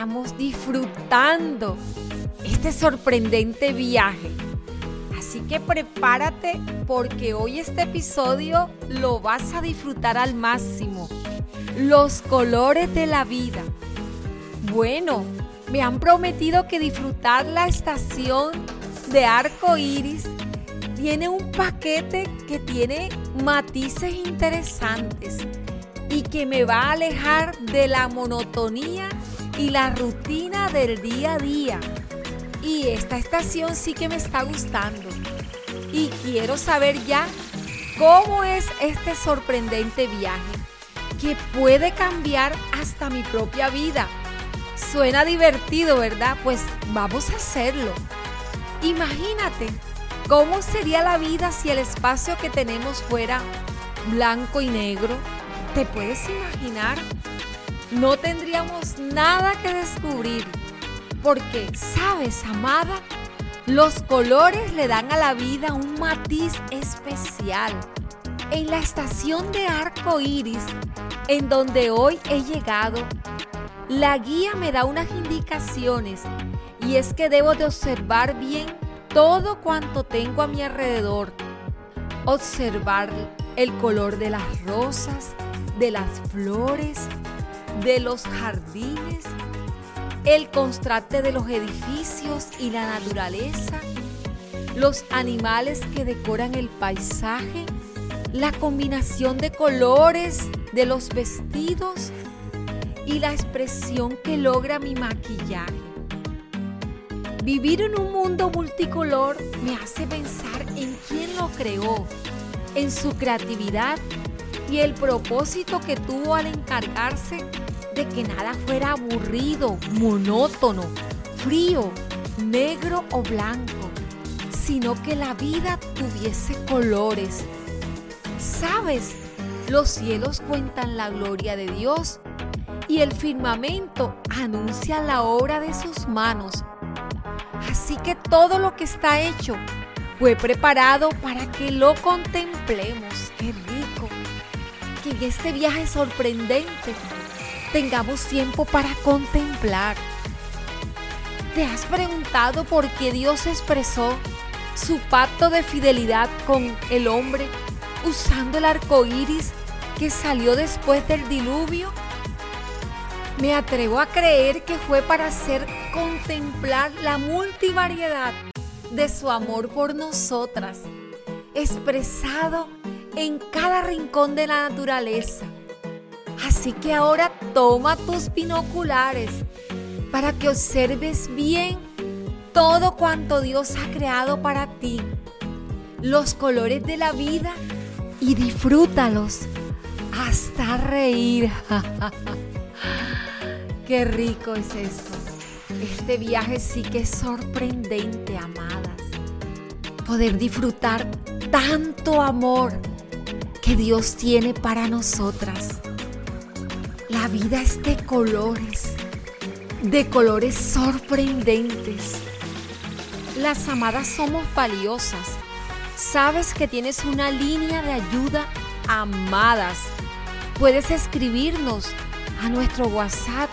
estamos disfrutando este sorprendente viaje. Así que prepárate porque hoy este episodio lo vas a disfrutar al máximo. Los colores de la vida. Bueno, me han prometido que disfrutar la estación de arco iris tiene un paquete que tiene matices interesantes y que me va a alejar de la monotonía y la rutina del día a día. Y esta estación sí que me está gustando. Y quiero saber ya cómo es este sorprendente viaje que puede cambiar hasta mi propia vida. Suena divertido, ¿verdad? Pues vamos a hacerlo. Imagínate cómo sería la vida si el espacio que tenemos fuera blanco y negro. ¿Te puedes imaginar? No tendríamos nada que descubrir. Porque, sabes, amada, los colores le dan a la vida un matiz especial. En la estación de arco iris, en donde hoy he llegado, la guía me da unas indicaciones y es que debo de observar bien todo cuanto tengo a mi alrededor. Observar el color de las rosas, de las flores, de los jardines, el contraste de los edificios y la naturaleza, los animales que decoran el paisaje, la combinación de colores de los vestidos y la expresión que logra mi maquillaje. Vivir en un mundo multicolor me hace pensar en quién lo creó, en su creatividad y el propósito que tuvo al encargarse de que nada fuera aburrido, monótono, frío, negro o blanco, sino que la vida tuviese colores. ¿Sabes? Los cielos cuentan la gloria de Dios y el firmamento anuncia la obra de sus manos. Así que todo lo que está hecho fue preparado para que lo contemplemos. ¡Qué rico! Que en este viaje sorprendente tengamos tiempo para contemplar. ¿Te has preguntado por qué Dios expresó su pacto de fidelidad con el hombre usando el arco iris que salió después del diluvio? Me atrevo a creer que fue para hacer contemplar la multivariedad de su amor por nosotras, expresado en cada rincón de la naturaleza. Así que ahora toma tus binoculares para que observes bien todo cuanto Dios ha creado para ti, los colores de la vida y disfrútalos hasta reír. Qué rico es esto. Este viaje sí que es sorprendente, amadas. Poder disfrutar tanto amor Dios tiene para nosotras. La vida es de colores, de colores sorprendentes. Las amadas somos valiosas. Sabes que tienes una línea de ayuda, amadas. Puedes escribirnos a nuestro WhatsApp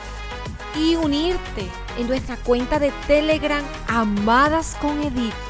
y unirte en nuestra cuenta de Telegram Amadas con Edith